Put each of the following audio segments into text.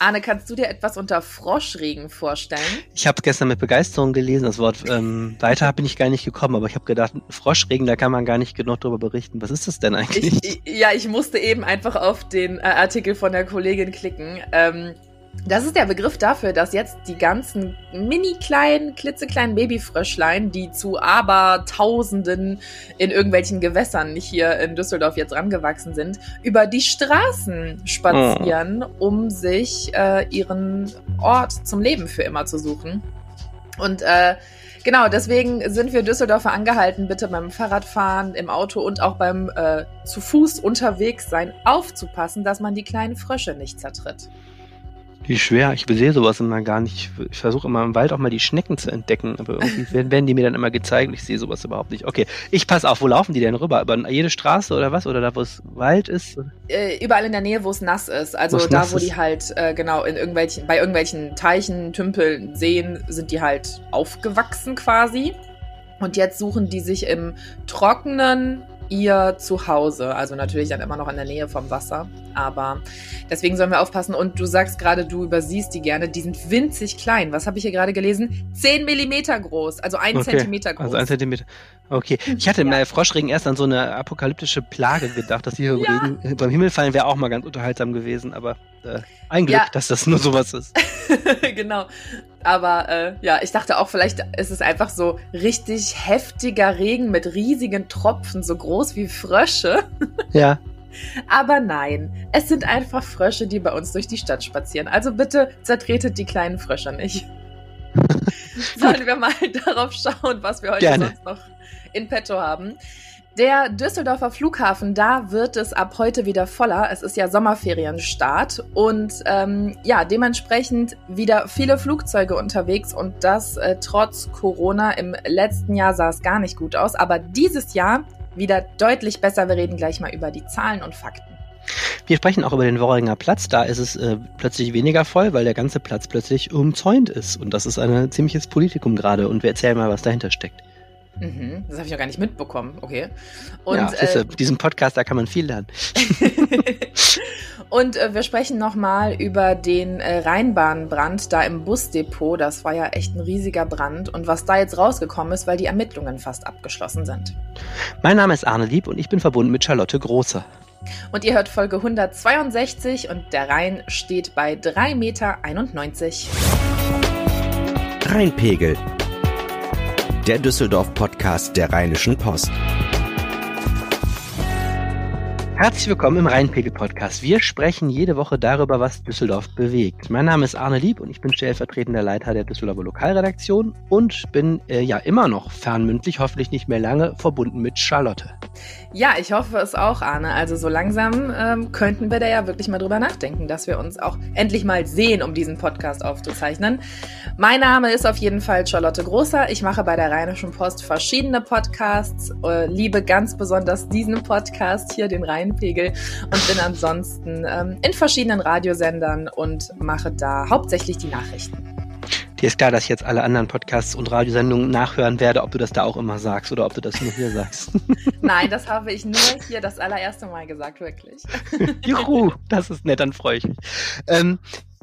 Arne, kannst du dir etwas unter Froschregen vorstellen? Ich habe gestern mit Begeisterung gelesen, das Wort ähm, weiter bin ich gar nicht gekommen, aber ich habe gedacht, Froschregen, da kann man gar nicht genug darüber berichten. Was ist das denn eigentlich? Ich, ja, ich musste eben einfach auf den äh, Artikel von der Kollegin klicken. Ähm, das ist der Begriff dafür, dass jetzt die ganzen mini kleinen, klitzekleinen Babyfröschlein, die zu Abertausenden in irgendwelchen Gewässern hier in Düsseldorf jetzt rangewachsen sind, über die Straßen spazieren, oh. um sich äh, ihren Ort zum Leben für immer zu suchen. Und äh, genau, deswegen sind wir Düsseldorfer angehalten, bitte beim Fahrradfahren, im Auto und auch beim äh, zu Fuß unterwegs sein aufzupassen, dass man die kleinen Frösche nicht zertritt. Wie schwer. Ich sehe sowas immer gar nicht. Ich versuche immer im Wald auch mal die Schnecken zu entdecken, aber irgendwie werden die mir dann immer gezeigt und ich sehe sowas überhaupt nicht. Okay, ich passe auf. Wo laufen die denn rüber? Über jede Straße oder was? Oder da, wo es Wald ist? Äh, überall in der Nähe, wo es nass ist. Also Wo's da, wo ist? die halt, äh, genau, in irgendwelchen, bei irgendwelchen Teichen, Tümpeln, Seen sind die halt aufgewachsen quasi. Und jetzt suchen die sich im trockenen ihr Zuhause. Also natürlich dann immer noch in der Nähe vom Wasser. Aber deswegen sollen wir aufpassen. Und du sagst gerade, du übersiehst die gerne. Die sind winzig klein. Was habe ich hier gerade gelesen? Zehn Millimeter groß. Also ein okay. Zentimeter groß. Also ein Zentimeter. Okay. Ich hatte ja. im Froschregen erst an so eine apokalyptische Plage gedacht, dass die hier ja. Regen, beim Himmel fallen wäre auch mal ganz unterhaltsam gewesen. Aber äh, ein Glück, ja. dass das nur sowas ist. genau. Aber äh, ja, ich dachte auch, vielleicht ist es einfach so richtig heftiger Regen mit riesigen Tropfen, so groß wie Frösche. ja. Aber nein, es sind einfach Frösche, die bei uns durch die Stadt spazieren. Also bitte zertretet die kleinen Frösche nicht. Sollen wir mal darauf schauen, was wir heute Gerne. sonst noch in petto haben. Der Düsseldorfer Flughafen, da wird es ab heute wieder voller. Es ist ja Sommerferienstart und ähm, ja, dementsprechend wieder viele Flugzeuge unterwegs und das äh, trotz Corona. Im letzten Jahr sah es gar nicht gut aus, aber dieses Jahr wieder deutlich besser. Wir reden gleich mal über die Zahlen und Fakten. Wir sprechen auch über den Worringer Platz. Da ist es äh, plötzlich weniger voll, weil der ganze Platz plötzlich umzäunt ist. Und das ist ein ziemliches Politikum gerade. Und wir erzählen mal, was dahinter steckt. Mhm, das habe ich noch gar nicht mitbekommen. Okay. Und, ja, äh, diesem Podcast, da kann man viel lernen. Und äh, wir sprechen nochmal über den äh, Rheinbahnbrand da im Busdepot. Das war ja echt ein riesiger Brand. Und was da jetzt rausgekommen ist, weil die Ermittlungen fast abgeschlossen sind. Mein Name ist Arne Lieb und ich bin verbunden mit Charlotte Große. Und ihr hört Folge 162 und der Rhein steht bei 3,91 Meter. Rheinpegel der Düsseldorf-Podcast der Rheinischen Post. Herzlich willkommen im Rheinpegel-Podcast. Wir sprechen jede Woche darüber, was Düsseldorf bewegt. Mein Name ist Arne Lieb und ich bin stellvertretender Leiter der Düsseldorfer Lokalredaktion und bin äh, ja immer noch fernmündlich, hoffentlich nicht mehr lange, verbunden mit Charlotte. Ja, ich hoffe es auch, Arne. Also so langsam ähm, könnten wir da ja wirklich mal drüber nachdenken, dass wir uns auch endlich mal sehen, um diesen Podcast aufzuzeichnen. Mein Name ist auf jeden Fall Charlotte Großer. Ich mache bei der Rheinischen Post verschiedene Podcasts, äh, liebe ganz besonders diesen Podcast hier, den Rhein Pegel und bin ansonsten ähm, in verschiedenen Radiosendern und mache da hauptsächlich die Nachrichten. Dir ist klar, dass ich jetzt alle anderen Podcasts und Radiosendungen nachhören werde, ob du das da auch immer sagst oder ob du das nur hier sagst. Nein, das habe ich nur hier das allererste Mal gesagt, wirklich. Juhu, das ist nett, dann freue ich mich. Ähm,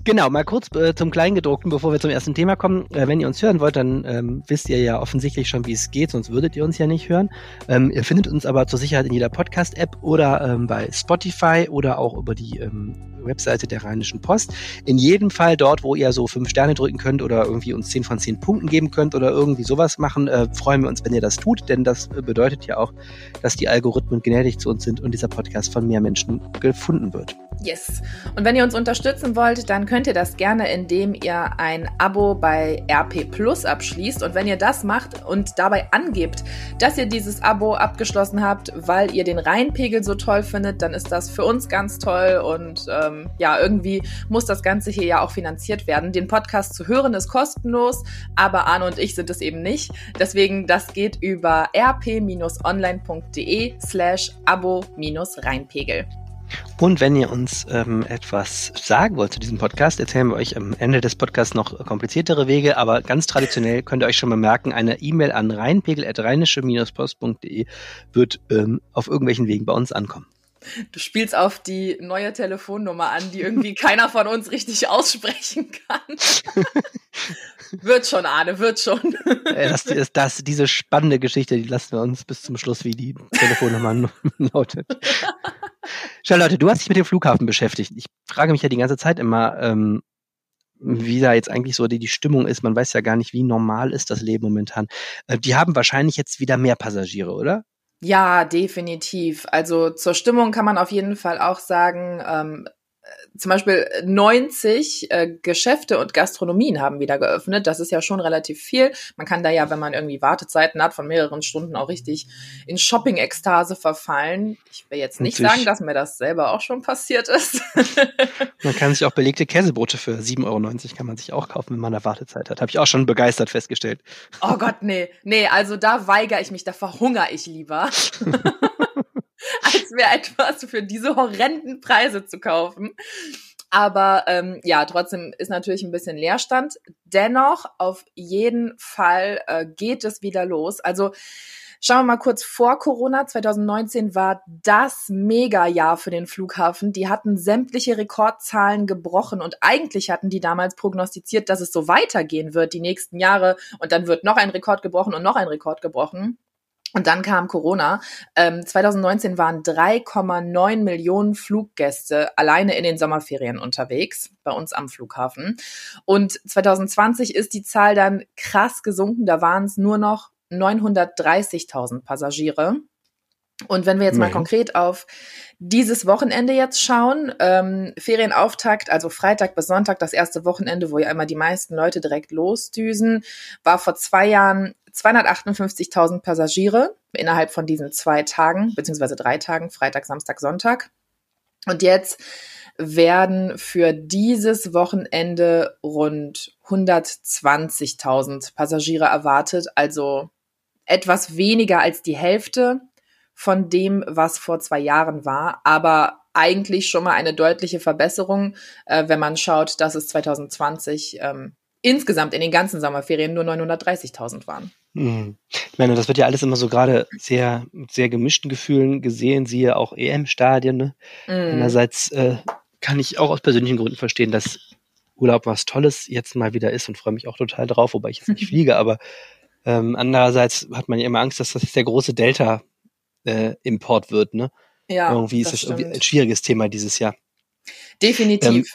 Genau, mal kurz äh, zum Kleingedruckten, bevor wir zum ersten Thema kommen. Äh, wenn ihr uns hören wollt, dann ähm, wisst ihr ja offensichtlich schon, wie es geht, sonst würdet ihr uns ja nicht hören. Ähm, ihr findet uns aber zur Sicherheit in jeder Podcast-App oder ähm, bei Spotify oder auch über die ähm, Webseite der Rheinischen Post. In jedem Fall dort, wo ihr so fünf Sterne drücken könnt oder irgendwie uns zehn von zehn Punkten geben könnt oder irgendwie sowas machen, äh, freuen wir uns, wenn ihr das tut, denn das äh, bedeutet ja auch, dass die Algorithmen gnädig zu uns sind und dieser Podcast von mehr Menschen gefunden wird. Yes. Und wenn ihr uns unterstützen wollt, dann könnt ihr das gerne, indem ihr ein Abo bei RP Plus abschließt. Und wenn ihr das macht und dabei angebt, dass ihr dieses Abo abgeschlossen habt, weil ihr den Rheinpegel so toll findet, dann ist das für uns ganz toll. Und ähm, ja, irgendwie muss das Ganze hier ja auch finanziert werden. Den Podcast zu hören ist kostenlos, aber Arne und ich sind es eben nicht. Deswegen, das geht über rp-online.de slash abo-rheinpegel. Und wenn ihr uns ähm, etwas sagen wollt zu diesem Podcast, erzählen wir euch am Ende des Podcasts noch kompliziertere Wege, aber ganz traditionell könnt ihr euch schon mal merken, eine E-Mail an rheinpegel.rheinische-post.de wird ähm, auf irgendwelchen Wegen bei uns ankommen. Du spielst auf die neue Telefonnummer an, die irgendwie keiner von uns richtig aussprechen kann. wird schon, Arne, wird schon. das, das, das, diese spannende Geschichte, die lassen wir uns bis zum Schluss, wie die Telefonnummer lautet. Charlotte, du hast dich mit dem Flughafen beschäftigt. Ich frage mich ja die ganze Zeit immer, ähm, wie da jetzt eigentlich so die, die Stimmung ist. Man weiß ja gar nicht, wie normal ist das Leben momentan. Äh, die haben wahrscheinlich jetzt wieder mehr Passagiere, oder? Ja, definitiv. Also zur Stimmung kann man auf jeden Fall auch sagen, ähm, zum Beispiel 90 äh, Geschäfte und Gastronomien haben wieder geöffnet. Das ist ja schon relativ viel. Man kann da ja, wenn man irgendwie Wartezeiten hat von mehreren Stunden, auch richtig in Shopping-Ekstase verfallen. Ich will jetzt nicht sagen, dass mir das selber auch schon passiert ist. man kann sich auch belegte Käsebrote für 7,90 Euro kann man sich auch kaufen, wenn man eine Wartezeit hat. Habe ich auch schon begeistert festgestellt. Oh Gott, nee. Nee, also da weigere ich mich, da verhungere ich lieber. als mir etwas für diese horrenden Preise zu kaufen. Aber ähm, ja, trotzdem ist natürlich ein bisschen Leerstand. Dennoch, auf jeden Fall äh, geht es wieder los. Also Schauen wir mal kurz vor Corona. 2019 war das Mega-Jahr für den Flughafen. Die hatten sämtliche Rekordzahlen gebrochen und eigentlich hatten die damals prognostiziert, dass es so weitergehen wird die nächsten Jahre und dann wird noch ein Rekord gebrochen und noch ein Rekord gebrochen. Und dann kam Corona. Ähm, 2019 waren 3,9 Millionen Fluggäste alleine in den Sommerferien unterwegs bei uns am Flughafen. Und 2020 ist die Zahl dann krass gesunken. Da waren es nur noch 930.000 Passagiere. Und wenn wir jetzt mal konkret auf dieses Wochenende jetzt schauen, ähm, Ferienauftakt, also Freitag bis Sonntag, das erste Wochenende, wo ja immer die meisten Leute direkt losdüsen, war vor zwei Jahren 258.000 Passagiere innerhalb von diesen zwei Tagen, beziehungsweise drei Tagen, Freitag, Samstag, Sonntag. Und jetzt werden für dieses Wochenende rund 120.000 Passagiere erwartet, also etwas weniger als die Hälfte von dem, was vor zwei Jahren war, aber eigentlich schon mal eine deutliche Verbesserung, äh, wenn man schaut, dass es 2020 ähm, insgesamt in den ganzen Sommerferien nur 930.000 waren. Hm. Ich meine, das wird ja alles immer so gerade sehr, sehr gemischten Gefühlen gesehen, siehe auch EM-Stadien. Ne? Mm. Einerseits äh, kann ich auch aus persönlichen Gründen verstehen, dass Urlaub was Tolles jetzt mal wieder ist und freue mich auch total drauf, wobei ich jetzt nicht fliege, aber ähm, andererseits hat man ja immer Angst, dass das der große Delta-Import äh, wird. Ne? Ja, irgendwie ist das, das irgendwie ein schwieriges Thema dieses Jahr. Definitiv. Ähm,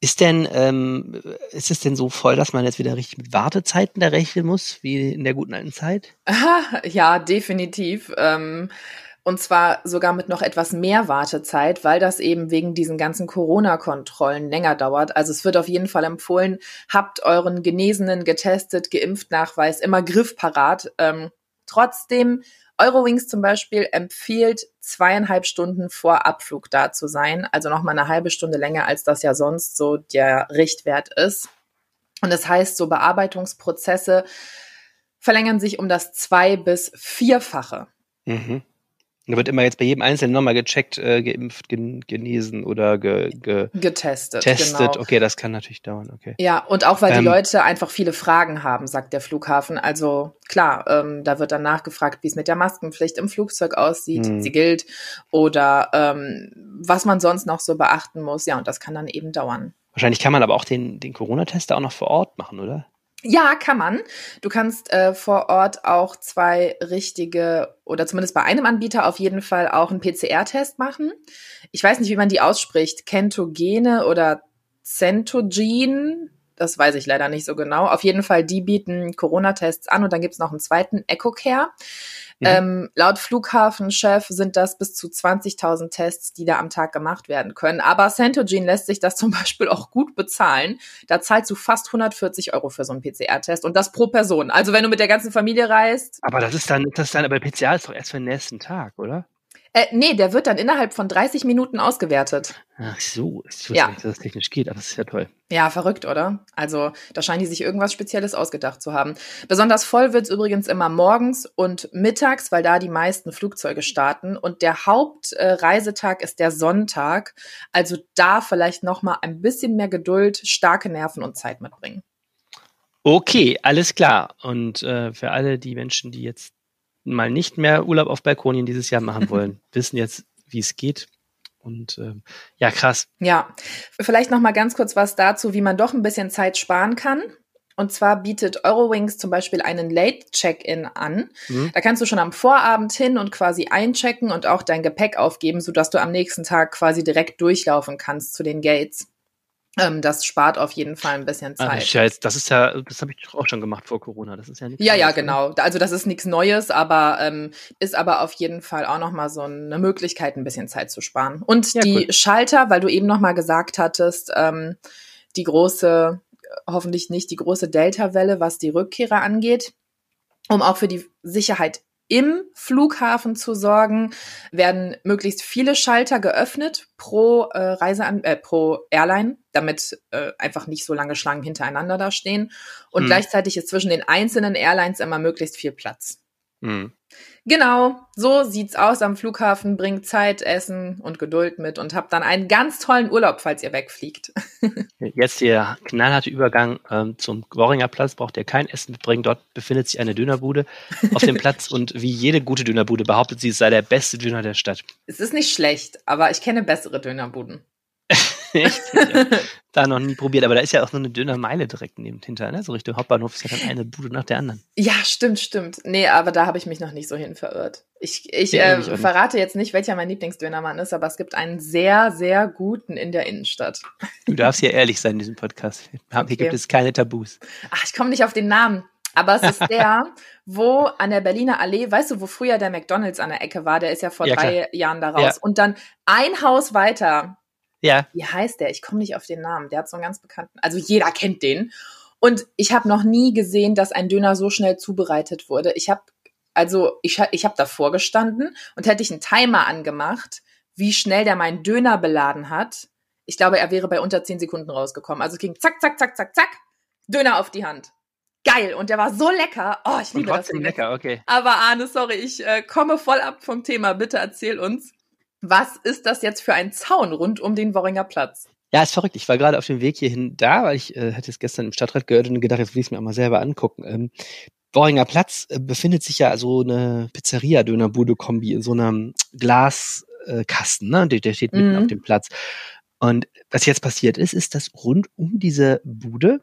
ist denn, ähm, ist es denn so voll, dass man jetzt wieder richtig mit Wartezeiten da rechnen muss, wie in der guten alten Zeit? Ja, definitiv. Ähm, und zwar sogar mit noch etwas mehr Wartezeit, weil das eben wegen diesen ganzen Corona-Kontrollen länger dauert. Also es wird auf jeden Fall empfohlen, habt euren Genesenen, getestet, geimpft Nachweis immer griffparat. Ähm, trotzdem Eurowings zum Beispiel empfiehlt, zweieinhalb Stunden vor Abflug da zu sein, also nochmal eine halbe Stunde länger, als das ja sonst so der Richtwert ist. Und das heißt, so Bearbeitungsprozesse verlängern sich um das zwei- bis vierfache. Mhm. Da wird immer jetzt bei jedem Einzelnen nochmal gecheckt, äh, geimpft, gen genesen oder ge ge getestet. Testet. Genau. Okay, das kann natürlich dauern. Okay. Ja, und auch weil ähm, die Leute einfach viele Fragen haben, sagt der Flughafen. Also klar, ähm, da wird dann nachgefragt, wie es mit der Maskenpflicht im Flugzeug aussieht, hm. sie gilt oder ähm, was man sonst noch so beachten muss. Ja, und das kann dann eben dauern. Wahrscheinlich kann man aber auch den, den Corona-Test auch noch vor Ort machen, oder? Ja, kann man. Du kannst äh, vor Ort auch zwei richtige oder zumindest bei einem Anbieter auf jeden Fall auch einen PCR-Test machen. Ich weiß nicht, wie man die ausspricht. Kentogene oder Centogen. Das weiß ich leider nicht so genau. Auf jeden Fall, die bieten Corona-Tests an und dann gibt's noch einen zweiten EcoCare. Mhm. Ähm, laut Flughafenchef sind das bis zu 20.000 Tests, die da am Tag gemacht werden können. Aber Centogene lässt sich das zum Beispiel auch gut bezahlen. Da zahlst du fast 140 Euro für so einen PCR-Test und das pro Person. Also wenn du mit der ganzen Familie reist. Aber das ist dann, das ist dann, aber PCR ist doch erst für den nächsten Tag, oder? Äh, nee, der wird dann innerhalb von 30 Minuten ausgewertet. Ach so, ich wusste ja. nicht, dass das technisch geht, aber das ist ja toll. Ja, verrückt, oder? Also, da scheinen die sich irgendwas Spezielles ausgedacht zu haben. Besonders voll wird's übrigens immer morgens und mittags, weil da die meisten Flugzeuge starten. Und der Hauptreisetag ist der Sonntag. Also da vielleicht noch mal ein bisschen mehr Geduld, starke Nerven und Zeit mitbringen. Okay, alles klar. Und äh, für alle die Menschen, die jetzt mal nicht mehr Urlaub auf Balkonien dieses Jahr machen wollen, wissen jetzt, wie es geht. Und ähm, ja, krass. Ja, vielleicht noch mal ganz kurz was dazu, wie man doch ein bisschen Zeit sparen kann. Und zwar bietet Eurowings zum Beispiel einen Late-Check-In an. Mhm. Da kannst du schon am Vorabend hin und quasi einchecken und auch dein Gepäck aufgeben, sodass du am nächsten Tag quasi direkt durchlaufen kannst zu den Gates. Ähm, das spart auf jeden Fall ein bisschen Zeit. Also ja jetzt, das ist ja, das habe ich auch schon gemacht vor Corona. Das ist ja nichts. Ja, Neues, ja, genau. Also das ist nichts Neues, aber ähm, ist aber auf jeden Fall auch noch mal so eine Möglichkeit, ein bisschen Zeit zu sparen. Und ja, die cool. Schalter, weil du eben noch mal gesagt hattest, ähm, die große, hoffentlich nicht die große Delta-Welle, was die Rückkehrer angeht, um auch für die Sicherheit im Flughafen zu sorgen, werden möglichst viele Schalter geöffnet pro äh, Reisean äh, pro Airline, damit äh, einfach nicht so lange Schlangen hintereinander da stehen. Und hm. gleichzeitig ist zwischen den einzelnen Airlines immer möglichst viel Platz. Hm. Genau, so sieht's aus am Flughafen. Bringt Zeit, Essen und Geduld mit und habt dann einen ganz tollen Urlaub, falls ihr wegfliegt. Jetzt der knallharte Übergang ähm, zum Worringer Platz. Braucht ihr kein Essen mitbringen. Dort befindet sich eine Dönerbude auf dem Platz und wie jede gute Dönerbude behauptet sie, es sei der beste Döner der Stadt. Es ist nicht schlecht, aber ich kenne bessere Dönerbuden. Echt? da noch nie probiert, aber da ist ja auch nur eine dünne Meile direkt neben hinter, ne? So Richtung Hauptbahnhof ist ja dann eine Bude nach der anderen. Ja, stimmt, stimmt. Nee, aber da habe ich mich noch nicht so hin verirrt. Ich, ich äh, verrate jetzt nicht, welcher mein Lieblingsdönermann ist, aber es gibt einen sehr, sehr guten in der Innenstadt. Du darfst ja ehrlich sein in diesem Podcast. Hier okay. gibt es keine Tabus. Ach, ich komme nicht auf den Namen. Aber es ist der, wo an der Berliner Allee, weißt du, wo früher der McDonalds an der Ecke war, der ist ja vor ja, drei klar. Jahren da raus. Ja. Und dann ein Haus weiter ja. Wie heißt der? Ich komme nicht auf den Namen. Der hat so einen ganz bekannten. Also jeder kennt den. Und ich habe noch nie gesehen, dass ein Döner so schnell zubereitet wurde. Ich habe also ich, ich habe davor gestanden und hätte ich einen Timer angemacht, wie schnell der meinen Döner beladen hat. Ich glaube, er wäre bei unter zehn Sekunden rausgekommen. Also es ging zack, zack, zack, zack, zack, Döner auf die Hand. Geil und der war so lecker. Oh, ich liebe und trotzdem das. lecker, okay. Aber Arne, sorry, ich äh, komme voll ab vom Thema. Bitte erzähl uns. Was ist das jetzt für ein Zaun rund um den Worringer Platz? Ja, ist verrückt. Ich war gerade auf dem Weg hierhin da, weil ich äh, hatte es gestern im Stadtrat gehört und gedacht, jetzt will ich es mir auch mal selber angucken. Ähm, Worringer Platz äh, befindet sich ja so eine Pizzeria-Dönerbude-Kombi in so einem Glaskasten, äh, ne? Der, der steht mitten mhm. auf dem Platz. Und was jetzt passiert ist, ist, dass rund um diese Bude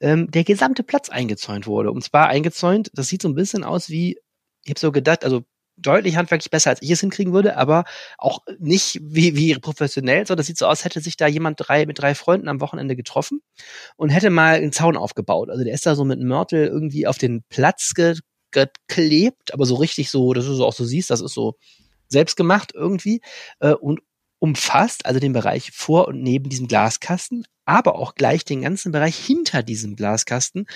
ähm, der gesamte Platz eingezäunt wurde. Und zwar eingezäunt, das sieht so ein bisschen aus wie, ich habe so gedacht, also deutlich handwerklich besser, als ich es hinkriegen würde, aber auch nicht wie, wie professionell, sondern das sieht so aus, hätte sich da jemand drei, mit drei Freunden am Wochenende getroffen und hätte mal einen Zaun aufgebaut. Also der ist da so mit Mörtel irgendwie auf den Platz ge geklebt, aber so richtig so, dass du so auch so siehst, das ist so selbst gemacht irgendwie äh, und umfasst also den Bereich vor und neben diesem Glaskasten, aber auch gleich den ganzen Bereich hinter diesem Glaskasten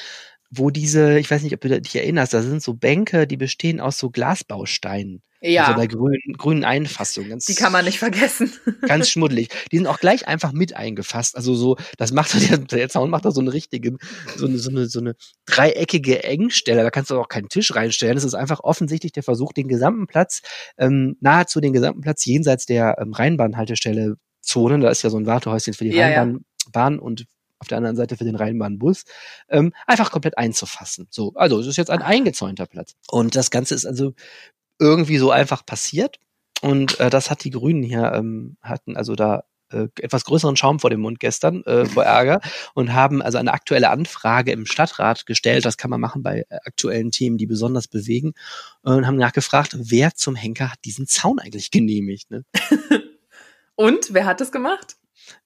wo diese, ich weiß nicht, ob du dich erinnerst, da sind so Bänke, die bestehen aus so Glasbausteinen. Ja. Also der grünen, grünen Einfassung. Ganz, die kann man nicht vergessen. ganz schmuddelig. Die sind auch gleich einfach mit eingefasst. Also so, das macht der, der Zaun macht da so eine richtige, so eine, so eine, so eine dreieckige Engstelle. Da kannst du auch keinen Tisch reinstellen. Das ist einfach offensichtlich der Versuch, den gesamten Platz, ähm, nahezu den gesamten Platz jenseits der ähm, Rheinbahnhaltestelle Zonen, da ist ja so ein Wartehäuschen für die ja, Rheinbahn ja. Bahn und auf der anderen Seite für den Rheinbahnbus, ähm, einfach komplett einzufassen. So, also es ist jetzt ein eingezäunter Platz. Und das Ganze ist also irgendwie so einfach passiert. Und äh, das hat die Grünen hier, ähm, hatten also da äh, etwas größeren Schaum vor dem Mund gestern, äh, vor Ärger, und haben also eine aktuelle Anfrage im Stadtrat gestellt. Das kann man machen bei äh, aktuellen Themen, die besonders bewegen. Und haben nachgefragt, wer zum Henker hat diesen Zaun eigentlich genehmigt. Ne? und wer hat es gemacht?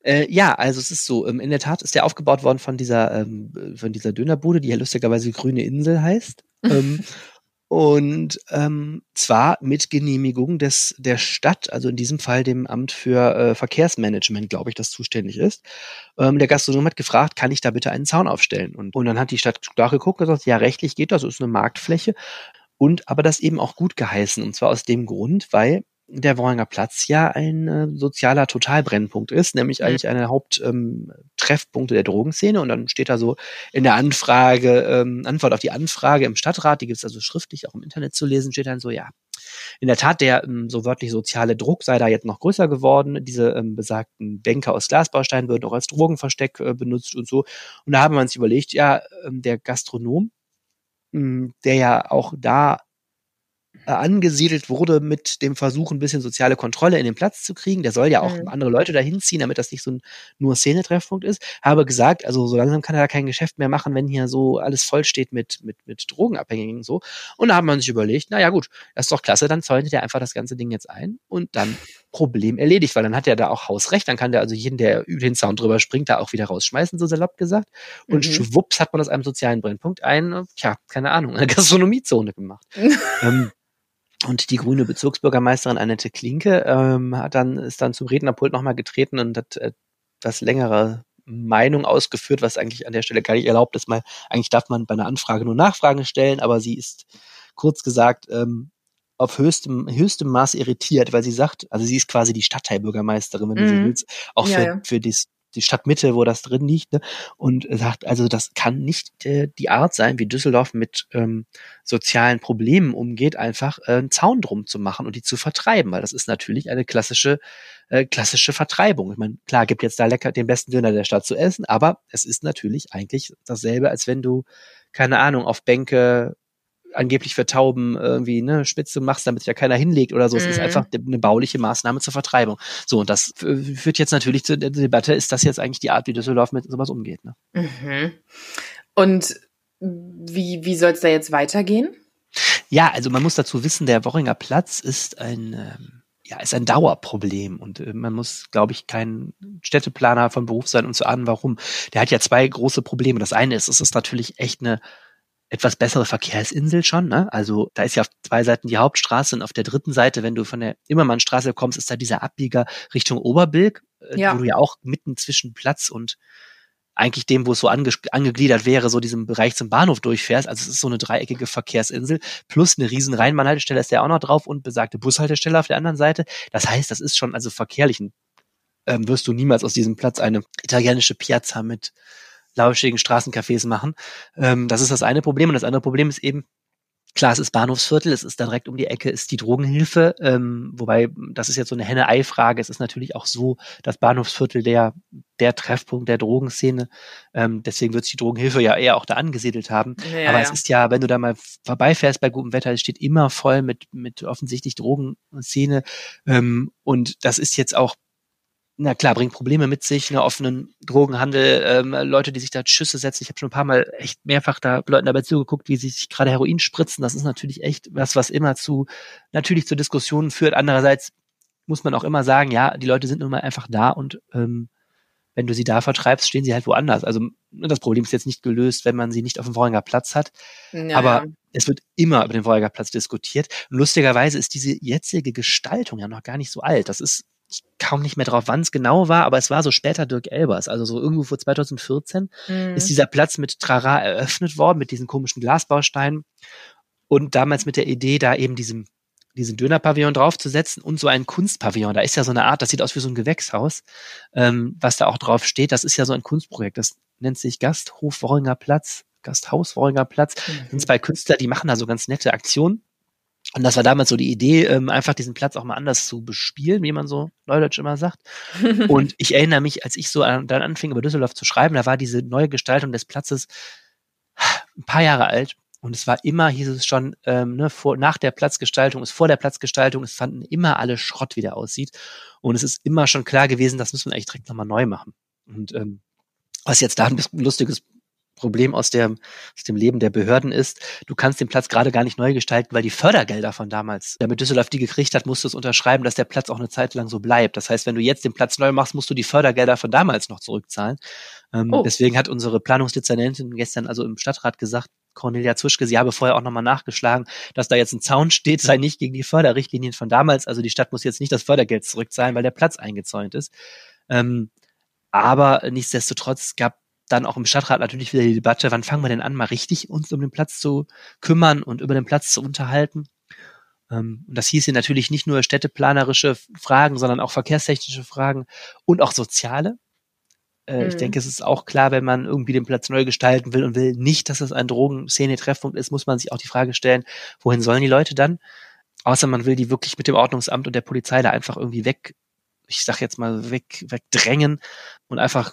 Äh, ja, also es ist so, ähm, in der Tat ist der aufgebaut worden von dieser, ähm, von dieser Dönerbude, die ja lustigerweise Grüne Insel heißt. ähm, und ähm, zwar mit Genehmigung des der Stadt, also in diesem Fall dem Amt für äh, Verkehrsmanagement, glaube ich, das zuständig ist. Ähm, der Gastronom hat gefragt, kann ich da bitte einen Zaun aufstellen? Und, und dann hat die Stadt nachgeguckt und gesagt, ja, rechtlich geht das, ist eine Marktfläche. Und aber das eben auch gut geheißen. Und zwar aus dem Grund, weil der Worringer Platz ja ein äh, sozialer Totalbrennpunkt ist, nämlich mhm. eigentlich eine Haupttreffpunkte ähm, der Drogenszene. Und dann steht da so in der Anfrage, ähm, Antwort auf die Anfrage im Stadtrat, die gibt es also schriftlich auch im Internet zu lesen, steht dann so, ja, in der Tat, der ähm, so wörtlich soziale Druck sei da jetzt noch größer geworden. Diese ähm, besagten Bänke aus Glasbausteinen würden auch als Drogenversteck äh, benutzt und so. Und da haben wir uns überlegt, ja, ähm, der Gastronom, mh, der ja auch da äh, angesiedelt wurde mit dem Versuch, ein bisschen soziale Kontrolle in den Platz zu kriegen. Der soll ja auch mhm. andere Leute dahin ziehen, damit das nicht so ein nur Szenetreffpunkt ist. Habe gesagt, also so langsam kann er da kein Geschäft mehr machen, wenn hier so alles voll steht mit, mit, mit Drogenabhängigen und so. Und da hat man sich überlegt, na ja gut, das ist doch klasse, dann zäunt er einfach das ganze Ding jetzt ein und dann Problem erledigt, weil dann hat er da auch Hausrecht, dann kann der also jeden, der über den Zaun drüber springt, da auch wieder rausschmeißen, so salopp gesagt. Und mhm. schwupps hat man aus einem sozialen Brennpunkt ein, tja, keine Ahnung, eine Gastronomiezone gemacht. ähm, und die grüne Bezirksbürgermeisterin Annette Klinke ähm, hat dann, ist dann zum Rednerpult nochmal getreten und hat äh, das längere Meinung ausgeführt, was eigentlich an der Stelle gar nicht erlaubt ist. Mal, eigentlich darf man bei einer Anfrage nur Nachfragen stellen, aber sie ist kurz gesagt ähm, auf höchstem, höchstem Maß irritiert, weil sie sagt, also sie ist quasi die Stadtteilbürgermeisterin, wenn du so mhm. willst, auch ja, für, ja. für das die Stadtmitte, wo das drin liegt, ne? und sagt, also das kann nicht äh, die Art sein, wie Düsseldorf mit ähm, sozialen Problemen umgeht, einfach äh, einen Zaun drum zu machen und die zu vertreiben, weil das ist natürlich eine klassische äh, klassische Vertreibung. Ich meine, klar, gibt jetzt da lecker den besten Döner der Stadt zu essen, aber es ist natürlich eigentlich dasselbe, als wenn du keine Ahnung auf Bänke angeblich für Tauben irgendwie ne, Spitze machst, damit sich ja keiner hinlegt oder so. Mhm. Es ist mhm. einfach eine bauliche Maßnahme zur Vertreibung. So, und das führt jetzt natürlich zu der Debatte, ist das jetzt eigentlich die Art, wie Düsseldorf mit sowas umgeht? Ne? Mhm. Und wie, wie soll es da jetzt weitergehen? Ja, also man muss dazu wissen, der Worringer Platz ist ein ähm, ja, ist ein Dauerproblem und äh, man muss, glaube ich, kein Städteplaner von Beruf sein, um zu ahnen, warum. Der hat ja zwei große Probleme. Das eine ist, es ist natürlich echt eine etwas bessere Verkehrsinsel schon. Ne? Also da ist ja auf zwei Seiten die Hauptstraße und auf der dritten Seite, wenn du von der Immermannstraße kommst, ist da dieser Abbieger Richtung Oberbilk, äh, ja. wo du ja auch mitten zwischen Platz und eigentlich dem, wo es so ange angegliedert wäre, so diesem Bereich zum Bahnhof durchfährst. Also es ist so eine dreieckige Verkehrsinsel plus eine riesen Rheinbahnhaltestelle ist ja auch noch drauf und besagte Bushaltestelle auf der anderen Seite. Das heißt, das ist schon also verkehrlich. Ähm, wirst du niemals aus diesem Platz eine italienische Piazza mit lauschigen Straßencafés machen. Ähm, das ist das eine Problem. Und das andere Problem ist eben, Klar, es ist Bahnhofsviertel, es ist direkt um die Ecke, ist die Drogenhilfe, ähm, wobei das ist jetzt so eine Henne-Ei-Frage. Es ist natürlich auch so, dass Bahnhofsviertel der der Treffpunkt der Drogenszene, ähm, deswegen wird sich die Drogenhilfe ja eher auch da angesiedelt haben. Ja, Aber ja. es ist ja, wenn du da mal vorbeifährst bei gutem Wetter, es steht immer voll mit mit offensichtlich Drogenszene ähm, und das ist jetzt auch na klar, bringt Probleme mit sich, einen offenen Drogenhandel, ähm, Leute, die sich da Schüsse setzen. Ich habe schon ein paar Mal echt mehrfach da Leuten dabei zugeguckt, wie sie sich gerade Heroin spritzen. Das ist natürlich echt was, was immer zu, natürlich zu Diskussionen führt. Andererseits muss man auch immer sagen, ja, die Leute sind nun mal einfach da und ähm, wenn du sie da vertreibst, stehen sie halt woanders. Also das Problem ist jetzt nicht gelöst, wenn man sie nicht auf dem Wollinger Platz hat. Ja. Aber es wird immer über den Wollinger Platz diskutiert. Und lustigerweise ist diese jetzige Gestaltung ja noch gar nicht so alt. Das ist ich kaum nicht mehr drauf, wann es genau war, aber es war so später Dirk Elbers, also so irgendwo vor 2014 mhm. ist dieser Platz mit Trara eröffnet worden, mit diesen komischen Glasbausteinen und damals mit der Idee, da eben diesem diesen Dönerpavillon draufzusetzen und so einen Kunstpavillon. Da ist ja so eine Art, das sieht aus wie so ein Gewächshaus, ähm, was da auch drauf steht. Das ist ja so ein Kunstprojekt. Das nennt sich Gasthof Worringer Platz, Gasthaus Worringer Platz. Mhm. Das sind zwei Künstler, die machen da so ganz nette Aktionen. Und das war damals so die Idee, ähm, einfach diesen Platz auch mal anders zu bespielen, wie man so neudeutsch immer sagt. und ich erinnere mich, als ich so an, dann anfing, über Düsseldorf zu schreiben, da war diese neue Gestaltung des Platzes ein paar Jahre alt. Und es war immer, hieß es schon, ähm, ne, vor, nach der Platzgestaltung, ist vor der Platzgestaltung, es fanden immer alle Schrott, wie der aussieht. Und es ist immer schon klar gewesen, das müssen wir eigentlich direkt nochmal neu machen. Und ähm, was jetzt da ein lustiges Problem aus, der, aus dem Leben der Behörden ist, du kannst den Platz gerade gar nicht neu gestalten, weil die Fördergelder von damals, damit Düsseldorf die gekriegt hat, musst du es unterschreiben, dass der Platz auch eine Zeit lang so bleibt. Das heißt, wenn du jetzt den Platz neu machst, musst du die Fördergelder von damals noch zurückzahlen. Ähm, oh. Deswegen hat unsere Planungsdezernentin gestern also im Stadtrat gesagt, Cornelia Zuschke, sie habe vorher auch nochmal nachgeschlagen, dass da jetzt ein Zaun steht, sei nicht gegen die Förderrichtlinien von damals. Also die Stadt muss jetzt nicht das Fördergeld zurückzahlen, weil der Platz eingezäunt ist. Ähm, aber nichtsdestotrotz gab dann auch im Stadtrat natürlich wieder die Debatte, wann fangen wir denn an, mal richtig uns um den Platz zu kümmern und über den Platz zu unterhalten. Ähm, und das hieß hier natürlich nicht nur städteplanerische Fragen, sondern auch verkehrstechnische Fragen und auch soziale. Äh, mhm. Ich denke, es ist auch klar, wenn man irgendwie den Platz neu gestalten will und will nicht, dass es ein Drogenszene-Treffpunkt ist, muss man sich auch die Frage stellen, wohin sollen die Leute dann? Außer man will die wirklich mit dem Ordnungsamt und der Polizei da einfach irgendwie weg, ich sag jetzt mal, weg, wegdrängen und einfach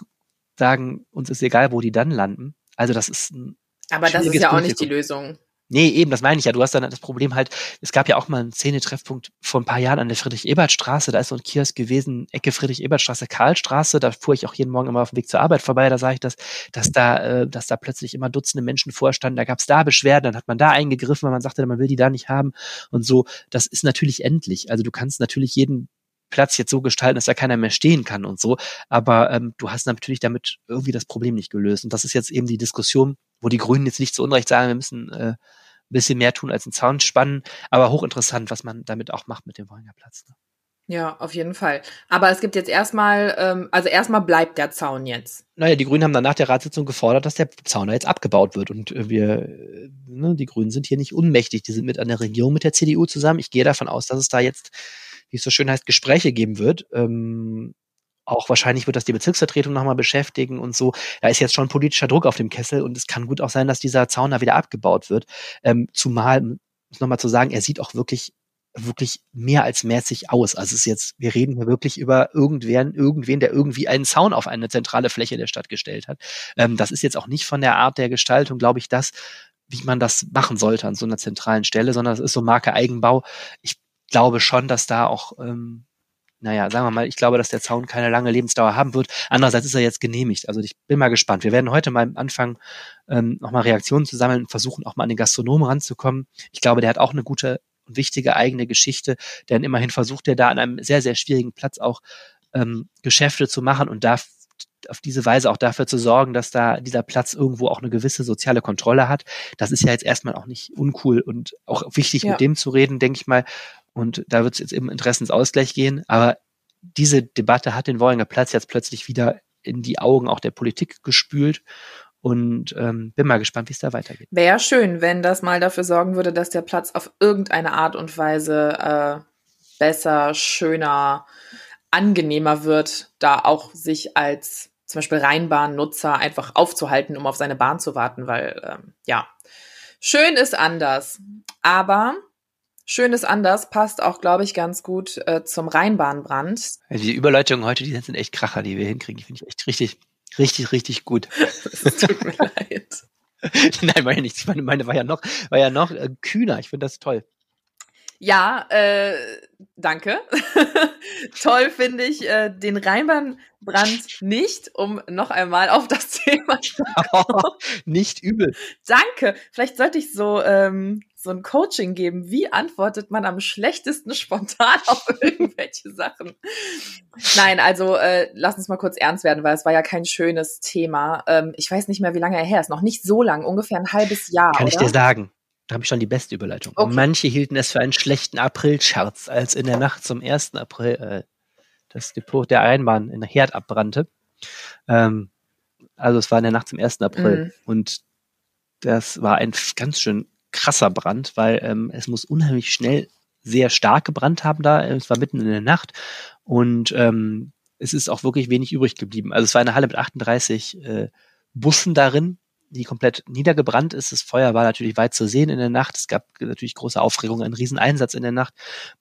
sagen, uns ist egal, wo die dann landen. Also das ist ein Aber das ist ja auch nicht die Lösung. Nee, eben, das meine ich ja. Du hast dann das Problem halt, es gab ja auch mal einen Szenetreffpunkt vor ein paar Jahren an der Friedrich-Ebert-Straße. Da ist so ein Kiosk gewesen, Ecke Friedrich-Ebert-Straße, Karlstraße. Da fuhr ich auch jeden Morgen immer auf dem Weg zur Arbeit vorbei. Da sah ich das, dass da, äh, dass da plötzlich immer Dutzende Menschen vorstanden. Da gab es da Beschwerden, dann hat man da eingegriffen, weil man sagte, man will die da nicht haben und so. Das ist natürlich endlich. Also du kannst natürlich jeden Platz jetzt so gestalten, dass da keiner mehr stehen kann und so. Aber ähm, du hast natürlich damit irgendwie das Problem nicht gelöst. Und das ist jetzt eben die Diskussion, wo die Grünen jetzt nicht zu Unrecht sagen, wir müssen äh, bisschen mehr tun als einen Zaun spannen, aber hochinteressant, was man damit auch macht mit dem Wollinger Platz. Ne? Ja, auf jeden Fall. Aber es gibt jetzt erstmal, ähm, also erstmal bleibt der Zaun jetzt. Naja, die Grünen haben dann nach der Ratssitzung gefordert, dass der Zaun jetzt abgebaut wird. Und äh, wir, äh, ne, die Grünen sind hier nicht unmächtig. Die sind mit an der Regierung mit der CDU zusammen. Ich gehe davon aus, dass es da jetzt, wie es so schön heißt, Gespräche geben wird. Ähm, auch wahrscheinlich wird das die Bezirksvertretung nochmal beschäftigen und so. Da ist jetzt schon politischer Druck auf dem Kessel und es kann gut auch sein, dass dieser Zaun da wieder abgebaut wird. Ähm, zumal, um es nochmal zu sagen, er sieht auch wirklich wirklich mehr als mäßig aus. Also es ist jetzt, wir reden hier wirklich über irgendwen, irgendwen, der irgendwie einen Zaun auf eine zentrale Fläche der Stadt gestellt hat. Ähm, das ist jetzt auch nicht von der Art der Gestaltung, glaube ich, das, wie man das machen sollte an so einer zentralen Stelle, sondern es ist so Marke Eigenbau. Ich glaube schon, dass da auch ähm, naja, sagen wir mal, ich glaube, dass der Zaun keine lange Lebensdauer haben wird. Andererseits ist er jetzt genehmigt. Also ich bin mal gespannt. Wir werden heute mal anfangen, ähm, nochmal Reaktionen zu sammeln und versuchen auch mal an den Gastronomen ranzukommen. Ich glaube, der hat auch eine gute und wichtige eigene Geschichte, denn immerhin versucht er da an einem sehr, sehr schwierigen Platz auch ähm, Geschäfte zu machen und da auf diese Weise auch dafür zu sorgen, dass da dieser Platz irgendwo auch eine gewisse soziale Kontrolle hat. Das ist ja jetzt erstmal auch nicht uncool und auch wichtig, ja. mit dem zu reden, denke ich mal. Und da wird es jetzt im Interessensausgleich gehen. Aber diese Debatte hat den Wollinger Platz jetzt plötzlich wieder in die Augen auch der Politik gespült. Und ähm, bin mal gespannt, wie es da weitergeht. Wäre schön, wenn das mal dafür sorgen würde, dass der Platz auf irgendeine Art und Weise äh, besser, schöner, angenehmer wird, da auch sich als zum Beispiel Rheinbahnnutzer einfach aufzuhalten, um auf seine Bahn zu warten, weil ähm, ja, schön ist anders. Aber Schönes anders passt auch, glaube ich, ganz gut äh, zum Rheinbahnbrand. Also die Überleitungen heute, die sind echt Kracher, die wir hinkriegen. Die finde ich echt richtig, richtig, richtig gut. Es tut mir leid. Nein, meine nicht. Meine, meine war ja noch, war ja noch äh, kühner. Ich finde das toll. Ja, äh, danke. Toll finde ich äh, den Rheinbahnbrand nicht, um noch einmal auf das Thema zu kommen. nicht übel. Danke. Vielleicht sollte ich so ähm, so ein Coaching geben. Wie antwortet man am schlechtesten spontan auf irgendwelche Sachen? Nein, also äh, lass uns mal kurz ernst werden, weil es war ja kein schönes Thema. Ähm, ich weiß nicht mehr, wie lange er her ist. Noch nicht so lang, ungefähr ein halbes Jahr. Kann oder? ich dir sagen. Da habe ich schon die beste Überleitung. Okay. Manche hielten es für einen schlechten April-Scherz, als in der Nacht zum 1. April äh, das Depot der Einbahn in Herd abbrannte. Ähm, also es war in der Nacht zum 1. April. Mhm. Und das war ein ganz schön krasser Brand, weil ähm, es muss unheimlich schnell sehr stark gebrannt haben da. Es war mitten in der Nacht und ähm, es ist auch wirklich wenig übrig geblieben. Also es war eine Halle mit 38 äh, Bussen darin, die komplett niedergebrannt ist. Das Feuer war natürlich weit zu sehen in der Nacht. Es gab natürlich große Aufregung, einen Rieseneinsatz in der Nacht.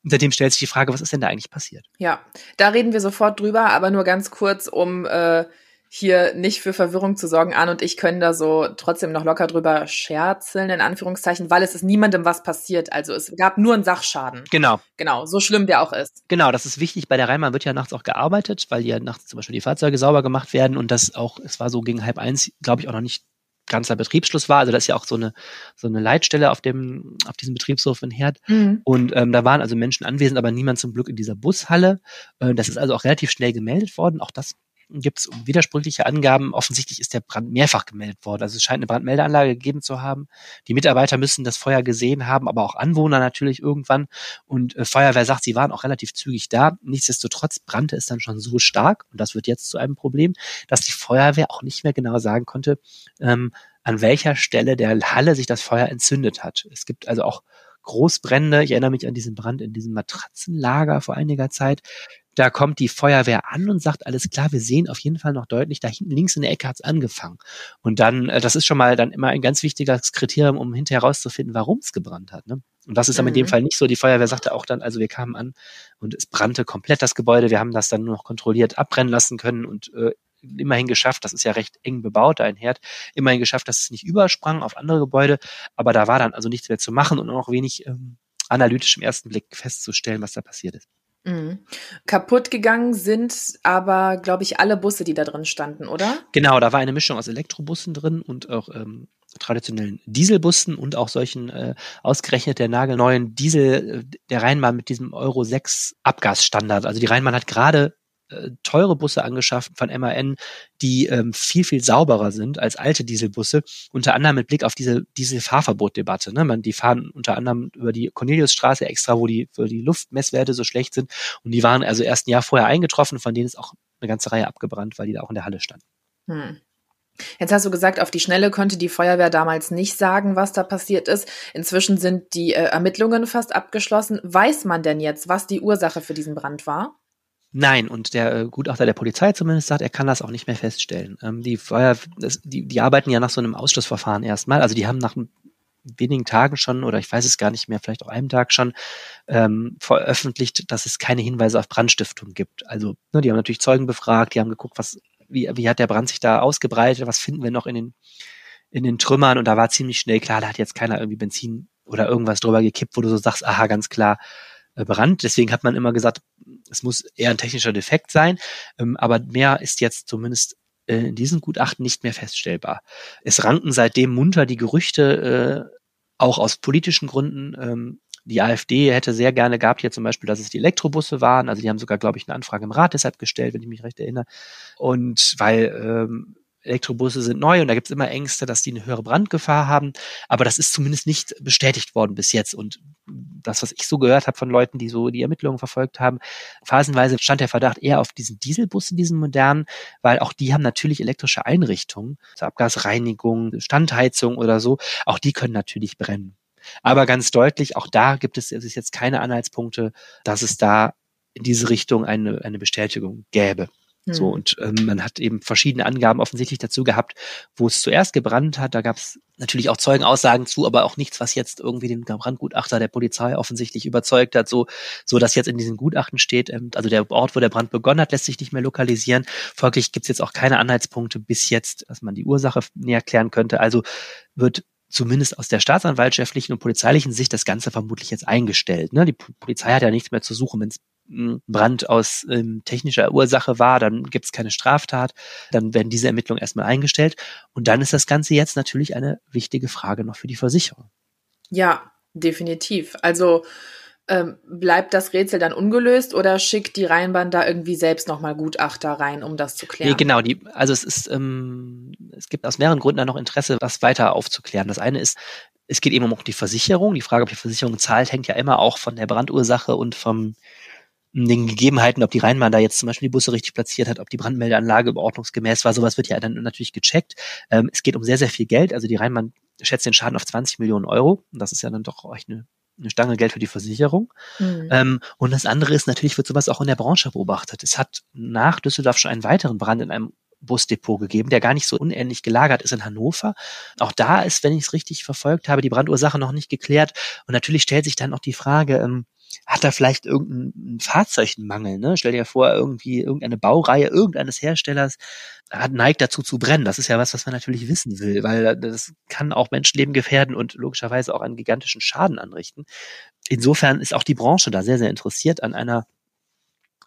Und seitdem stellt sich die Frage, was ist denn da eigentlich passiert? Ja, da reden wir sofort drüber, aber nur ganz kurz, um äh, hier nicht für Verwirrung zu sorgen. An und ich können da so trotzdem noch locker drüber scherzeln, in Anführungszeichen, weil es ist niemandem was passiert. Also es gab nur einen Sachschaden. Genau. Genau, so schlimm der auch ist. Genau, das ist wichtig. Bei der Rheinbahn wird ja nachts auch gearbeitet, weil ja nachts zum Beispiel die Fahrzeuge sauber gemacht werden und das auch, es war so gegen halb eins, glaube ich, auch noch nicht ganzer Betriebsschluss war. Also das ist ja auch so eine so eine Leitstelle auf dem auf diesem Betriebshof in Herd. Mhm. Und ähm, da waren also Menschen anwesend, aber niemand zum Glück in dieser Bushalle. Äh, das ist also auch relativ schnell gemeldet worden. Auch das gibt es widersprüchliche Angaben. Offensichtlich ist der Brand mehrfach gemeldet worden. Also es scheint eine Brandmeldeanlage gegeben zu haben. Die Mitarbeiter müssen das Feuer gesehen haben, aber auch Anwohner natürlich irgendwann. Und äh, Feuerwehr sagt, sie waren auch relativ zügig da. Nichtsdestotrotz brannte es dann schon so stark, und das wird jetzt zu einem Problem, dass die Feuerwehr auch nicht mehr genau sagen konnte, ähm, an welcher Stelle der Halle sich das Feuer entzündet hat. Es gibt also auch Großbrände. Ich erinnere mich an diesen Brand in diesem Matratzenlager vor einiger Zeit. Da kommt die Feuerwehr an und sagt, alles klar, wir sehen auf jeden Fall noch deutlich, da hinten links in der Ecke hat's angefangen. Und dann, äh, das ist schon mal dann immer ein ganz wichtiges Kriterium, um hinterher herauszufinden, warum es gebrannt hat. Ne? Und das ist aber mhm. in dem mhm. Fall nicht so. Die Feuerwehr sagte auch dann, also wir kamen an und es brannte komplett das Gebäude. Wir haben das dann nur noch kontrolliert abbrennen lassen können und äh, immerhin geschafft, das ist ja recht eng bebaut, ein Herd, immerhin geschafft, dass es nicht übersprang auf andere Gebäude, aber da war dann also nichts mehr zu machen und auch wenig ähm, analytisch im ersten Blick festzustellen, was da passiert ist. Mhm. Kaputt gegangen sind aber, glaube ich, alle Busse, die da drin standen, oder? Genau, da war eine Mischung aus Elektrobussen drin und auch ähm, traditionellen Dieselbussen und auch solchen äh, ausgerechnet der nagelneuen Diesel äh, der Rheinbahn mit diesem Euro 6 Abgasstandard. Also die Rheinbahn hat gerade teure Busse angeschafft von MAN, die ähm, viel, viel sauberer sind als alte Dieselbusse, unter anderem mit Blick auf diese Dieselfahrverbot-Debatte. Ne? Man, die fahren unter anderem über die Corneliusstraße extra, wo die, wo die Luftmesswerte so schlecht sind. Und die waren also erst ein Jahr vorher eingetroffen, von denen ist auch eine ganze Reihe abgebrannt, weil die da auch in der Halle standen. Hm. Jetzt hast du gesagt, auf die Schnelle konnte die Feuerwehr damals nicht sagen, was da passiert ist. Inzwischen sind die äh, Ermittlungen fast abgeschlossen. Weiß man denn jetzt, was die Ursache für diesen Brand war? Nein, und der äh, Gutachter der Polizei zumindest sagt, er kann das auch nicht mehr feststellen. Ähm, die Feuer, das, die, die arbeiten ja nach so einem Ausschlussverfahren erstmal. Also die haben nach wenigen Tagen schon, oder ich weiß es gar nicht mehr, vielleicht auch einem Tag schon, ähm, veröffentlicht, dass es keine Hinweise auf Brandstiftung gibt. Also, ne, die haben natürlich Zeugen befragt, die haben geguckt, was, wie, wie hat der Brand sich da ausgebreitet, was finden wir noch in den, in den Trümmern und da war ziemlich schnell klar, da hat jetzt keiner irgendwie Benzin oder irgendwas drüber gekippt, wo du so sagst, aha, ganz klar, Brand. Deswegen hat man immer gesagt, es muss eher ein technischer Defekt sein, ähm, aber mehr ist jetzt zumindest äh, in diesem Gutachten nicht mehr feststellbar. Es ranken seitdem munter die Gerüchte, äh, auch aus politischen Gründen. Ähm, die AfD hätte sehr gerne gehabt hier zum Beispiel, dass es die Elektrobusse waren. Also die haben sogar, glaube ich, eine Anfrage im Rat deshalb gestellt, wenn ich mich recht erinnere. Und weil ähm, Elektrobusse sind neu und da gibt es immer Ängste, dass die eine höhere Brandgefahr haben. Aber das ist zumindest nicht bestätigt worden bis jetzt. Und das, was ich so gehört habe von Leuten, die so die Ermittlungen verfolgt haben, phasenweise stand der Verdacht eher auf diesen Dieselbussen, diesen modernen, weil auch die haben natürlich elektrische Einrichtungen, also Abgasreinigung, Standheizung oder so. Auch die können natürlich brennen. Aber ganz deutlich, auch da gibt es, jetzt keine Anhaltspunkte, dass es da in diese Richtung eine, eine Bestätigung gäbe. So, hm. und ähm, man hat eben verschiedene Angaben offensichtlich dazu gehabt, wo es zuerst gebrannt hat. Da gab es natürlich auch Zeugenaussagen zu, aber auch nichts, was jetzt irgendwie den Brandgutachter der Polizei offensichtlich überzeugt hat, so, so dass jetzt in diesem Gutachten steht, ähm, also der Ort, wo der Brand begonnen hat, lässt sich nicht mehr lokalisieren. Folglich gibt es jetzt auch keine Anhaltspunkte bis jetzt, dass man die Ursache näher klären könnte. Also wird zumindest aus der staatsanwaltschaftlichen und polizeilichen Sicht das Ganze vermutlich jetzt eingestellt. Ne? Die Polizei hat ja nichts mehr zu suchen, wenn es Brand aus ähm, technischer Ursache war, dann gibt es keine Straftat, dann werden diese Ermittlungen erstmal eingestellt und dann ist das Ganze jetzt natürlich eine wichtige Frage noch für die Versicherung. Ja, definitiv. Also ähm, bleibt das Rätsel dann ungelöst oder schickt die Rheinbahn da irgendwie selbst nochmal Gutachter rein, um das zu klären? Nee, genau. Die, also es ist, ähm, es gibt aus mehreren Gründen da noch Interesse, das weiter aufzuklären. Das eine ist, es geht eben um die Versicherung. Die Frage, ob die Versicherung zahlt, hängt ja immer auch von der Brandursache und vom den Gegebenheiten, ob die Rheinbahn da jetzt zum Beispiel die Busse richtig platziert hat, ob die Brandmeldeanlage ordnungsgemäß war, sowas wird ja dann natürlich gecheckt. Ähm, es geht um sehr, sehr viel Geld. Also die Rheinbahn schätzt den Schaden auf 20 Millionen Euro. Und das ist ja dann doch echt eine, eine Stange Geld für die Versicherung. Mhm. Ähm, und das andere ist, natürlich wird sowas auch in der Branche beobachtet. Es hat nach Düsseldorf schon einen weiteren Brand in einem Busdepot gegeben, der gar nicht so unähnlich gelagert ist in Hannover. Auch da ist, wenn ich es richtig verfolgt habe, die Brandursache noch nicht geklärt. Und natürlich stellt sich dann auch die Frage, ähm, hat er vielleicht irgendeinen Fahrzeugmangel, ne? Stell dir vor, irgendwie irgendeine Baureihe irgendeines Herstellers hat, neigt dazu zu brennen. Das ist ja was, was man natürlich wissen will, weil das kann auch Menschenleben gefährden und logischerweise auch einen gigantischen Schaden anrichten. Insofern ist auch die Branche da sehr, sehr interessiert an einer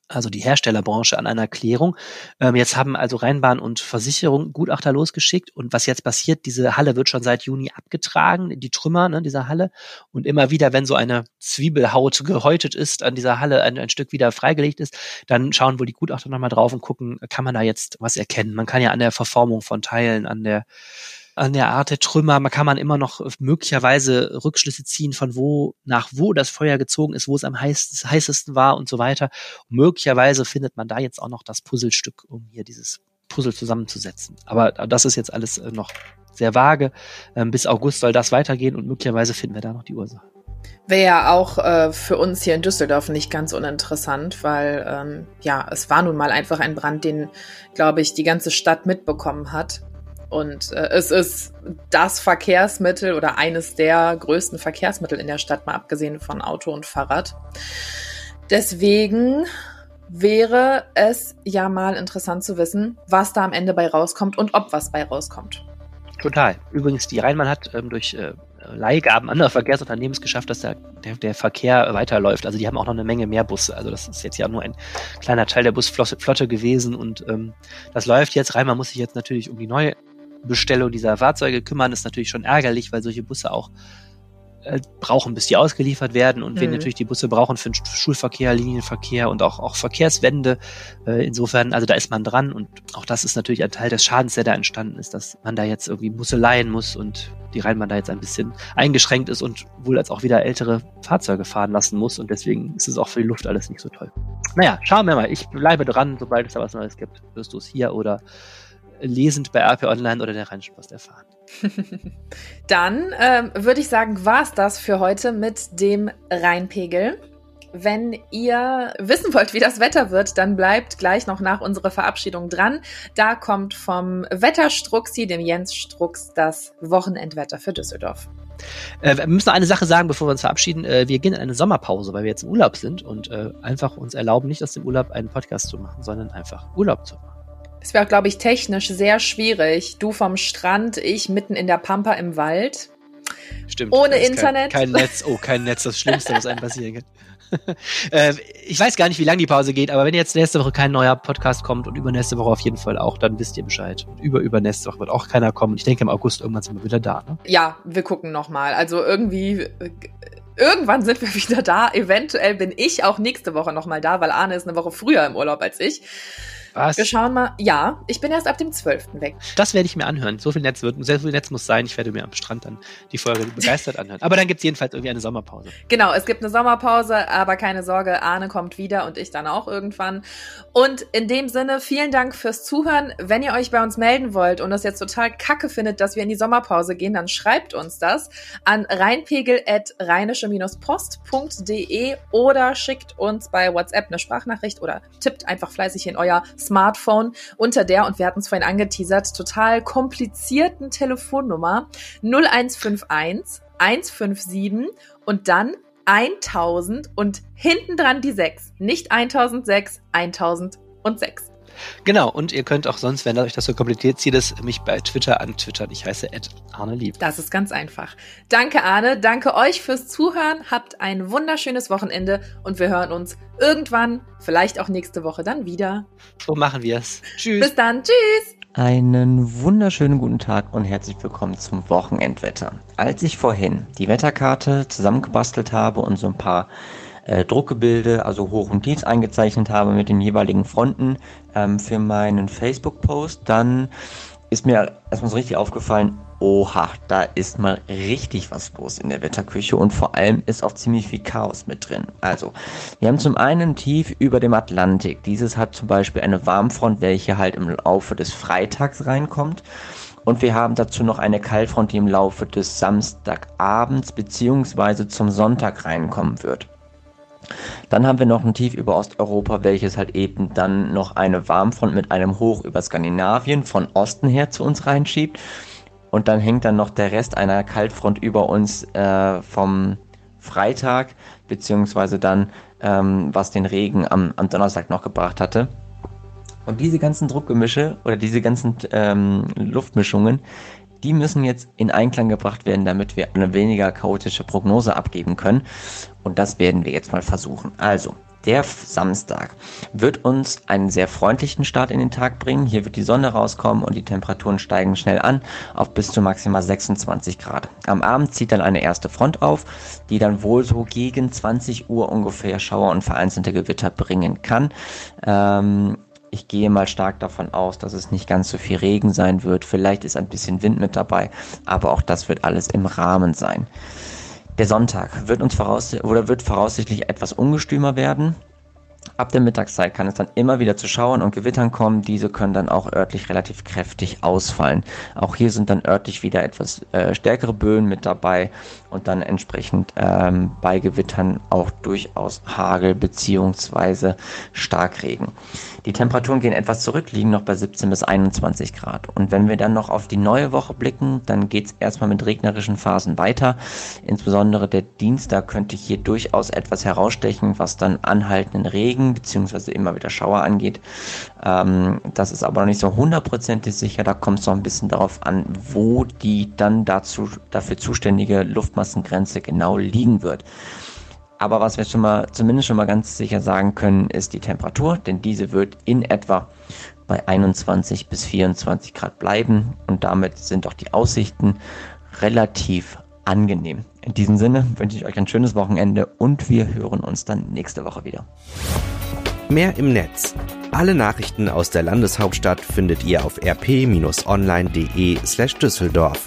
also die Herstellerbranche, an einer Klärung. Ähm, jetzt haben also Rheinbahn und Versicherung Gutachter losgeschickt und was jetzt passiert, diese Halle wird schon seit Juni abgetragen, die Trümmer ne, dieser Halle und immer wieder, wenn so eine Zwiebelhaut gehäutet ist, an dieser Halle ein, ein Stück wieder freigelegt ist, dann schauen wohl die Gutachter nochmal drauf und gucken, kann man da jetzt was erkennen. Man kann ja an der Verformung von Teilen, an der an der Art der Trümmer. Man kann man immer noch möglicherweise Rückschlüsse ziehen von wo nach wo das Feuer gezogen ist, wo es am heißesten, heißesten war und so weiter. Und möglicherweise findet man da jetzt auch noch das Puzzlestück, um hier dieses Puzzle zusammenzusetzen. Aber das ist jetzt alles äh, noch sehr vage. Ähm, bis August soll das weitergehen und möglicherweise finden wir da noch die Ursache. Wäre ja auch äh, für uns hier in Düsseldorf nicht ganz uninteressant, weil ähm, ja, es war nun mal einfach ein Brand, den, glaube ich, die ganze Stadt mitbekommen hat. Und äh, es ist das Verkehrsmittel oder eines der größten Verkehrsmittel in der Stadt, mal abgesehen von Auto und Fahrrad. Deswegen wäre es ja mal interessant zu wissen, was da am Ende bei rauskommt und ob was bei rauskommt. Total. Übrigens, die Rheinbahn hat ähm, durch äh, Leihgaben anderer Verkehrsunternehmen geschafft, dass der, der, der, Verkehr weiterläuft. Also die haben auch noch eine Menge mehr Busse. Also das ist jetzt ja nur ein kleiner Teil der Busflotte gewesen und ähm, das läuft jetzt. Rheinbahn muss sich jetzt natürlich um die Neubestellung dieser Fahrzeuge kümmern. Ist natürlich schon ärgerlich, weil solche Busse auch äh, brauchen, bis die ausgeliefert werden und mhm. wir natürlich die Busse brauchen für den Schulverkehr, Linienverkehr und auch, auch Verkehrswende. Äh, insofern, also da ist man dran und auch das ist natürlich ein Teil des Schadens, der da entstanden ist, dass man da jetzt irgendwie Busse leihen muss und die Rheinbahn da jetzt ein bisschen eingeschränkt ist und wohl als auch wieder ältere Fahrzeuge fahren lassen muss und deswegen ist es auch für die Luft alles nicht so toll. Naja, schauen wir mal. Ich bleibe dran, sobald es da was Neues gibt, wirst du es hier oder lesend bei AP Online oder der Rheinischen erfahren. Dann ähm, würde ich sagen, war es das für heute mit dem Rheinpegel. Wenn ihr wissen wollt, wie das Wetter wird, dann bleibt gleich noch nach unserer Verabschiedung dran. Da kommt vom Wetterstruxi, dem Jens Strux, das Wochenendwetter für Düsseldorf. Äh, wir müssen noch eine Sache sagen, bevor wir uns verabschieden. Äh, wir gehen in eine Sommerpause, weil wir jetzt im Urlaub sind und äh, einfach uns erlauben, nicht aus dem Urlaub einen Podcast zu machen, sondern einfach Urlaub zu machen. Es wäre, glaube ich, technisch sehr schwierig. Du vom Strand, ich mitten in der Pampa im Wald. Stimmt. Ohne Internet. Kein, kein, Netz. Oh, kein Netz. Das Schlimmste, was einem passieren kann. äh, ich weiß gar nicht, wie lange die Pause geht, aber wenn jetzt nächste Woche kein neuer Podcast kommt und übernächste Woche auf jeden Fall auch, dann wisst ihr Bescheid. Und über übernächste Woche wird auch keiner kommen. Ich denke, im August irgendwann sind wir wieder da. Ne? Ja, wir gucken nochmal. Also irgendwie irgendwann sind wir wieder da. Eventuell bin ich auch nächste Woche nochmal da, weil Arne ist eine Woche früher im Urlaub als ich. Was? Wir schauen mal. Ja, ich bin erst ab dem 12. weg. Das werde ich mir anhören. So viel Netz wird, sehr viel Netz muss sein. Ich werde mir am Strand dann die Folge begeistert anhören. Aber dann gibt es jedenfalls irgendwie eine Sommerpause. Genau, es gibt eine Sommerpause, aber keine Sorge, Arne kommt wieder und ich dann auch irgendwann. Und in dem Sinne, vielen Dank fürs Zuhören. Wenn ihr euch bei uns melden wollt und das jetzt total kacke findet, dass wir in die Sommerpause gehen, dann schreibt uns das an reinpegel.rheinische-post.de oder schickt uns bei WhatsApp eine Sprachnachricht oder tippt einfach fleißig in euer Smartphone unter der, und wir hatten es vorhin angeteasert, total komplizierten Telefonnummer 0151 157 und dann 1000 und hinten dran die 6. Nicht 1006, 1006. Genau, und ihr könnt auch sonst, wenn euch das so kompliziert zieht, es mich bei Twitter antwittern. Ich heiße Ed Arne Lieb. Das ist ganz einfach. Danke, Arne. Danke euch fürs Zuhören. Habt ein wunderschönes Wochenende und wir hören uns irgendwann, vielleicht auch nächste Woche dann wieder. So machen wir es. Tschüss. Bis dann. Tschüss. Einen wunderschönen guten Tag und herzlich willkommen zum Wochenendwetter. Als ich vorhin die Wetterkarte zusammengebastelt habe und so ein paar äh, Druckgebilde, also Hoch und Tief eingezeichnet habe mit den jeweiligen Fronten ähm, für meinen Facebook-Post, dann ist mir erstmal so richtig aufgefallen, oha, da ist mal richtig was los in der Wetterküche und vor allem ist auch ziemlich viel Chaos mit drin. Also, wir haben zum einen tief über dem Atlantik. Dieses hat zum Beispiel eine Warmfront, welche halt im Laufe des Freitags reinkommt. Und wir haben dazu noch eine Kaltfront, die im Laufe des Samstagabends beziehungsweise zum Sonntag reinkommen wird. Dann haben wir noch ein Tief über Osteuropa, welches halt eben dann noch eine Warmfront mit einem Hoch über Skandinavien von Osten her zu uns reinschiebt. Und dann hängt dann noch der Rest einer Kaltfront über uns äh, vom Freitag, beziehungsweise dann, ähm, was den Regen am, am Donnerstag noch gebracht hatte. Und diese ganzen Druckgemische oder diese ganzen ähm, Luftmischungen, die müssen jetzt in Einklang gebracht werden, damit wir eine weniger chaotische Prognose abgeben können. Und das werden wir jetzt mal versuchen. Also, der Samstag wird uns einen sehr freundlichen Start in den Tag bringen. Hier wird die Sonne rauskommen und die Temperaturen steigen schnell an auf bis zu maximal 26 Grad. Am Abend zieht dann eine erste Front auf, die dann wohl so gegen 20 Uhr ungefähr Schauer und vereinzelte Gewitter bringen kann. Ähm, ich gehe mal stark davon aus, dass es nicht ganz so viel Regen sein wird. Vielleicht ist ein bisschen Wind mit dabei, aber auch das wird alles im Rahmen sein. Der Sonntag wird uns voraus oder wird voraussichtlich etwas ungestümer werden. Ab der Mittagszeit kann es dann immer wieder zu Schauern und Gewittern kommen. Diese können dann auch örtlich relativ kräftig ausfallen. Auch hier sind dann örtlich wieder etwas äh, stärkere Böen mit dabei und dann entsprechend ähm, bei Gewittern auch durchaus Hagel beziehungsweise Starkregen. Die Temperaturen gehen etwas zurück, liegen noch bei 17 bis 21 Grad. Und wenn wir dann noch auf die neue Woche blicken, dann geht es erstmal mit regnerischen Phasen weiter. Insbesondere der Dienstag könnte hier durchaus etwas herausstechen, was dann anhaltenden Regen Regen beziehungsweise immer wieder Schauer angeht. Ähm, das ist aber noch nicht so hundertprozentig sicher. Da kommt es noch ein bisschen darauf an, wo die dann dazu, dafür zuständige Luftmassengrenze genau liegen wird. Aber was wir schon mal, zumindest schon mal ganz sicher sagen können, ist die Temperatur, denn diese wird in etwa bei 21 bis 24 Grad bleiben und damit sind auch die Aussichten relativ angenehm. In diesem Sinne wünsche ich euch ein schönes Wochenende und wir hören uns dann nächste Woche wieder. Mehr im Netz. Alle Nachrichten aus der Landeshauptstadt findet ihr auf rp-online.de slash Düsseldorf.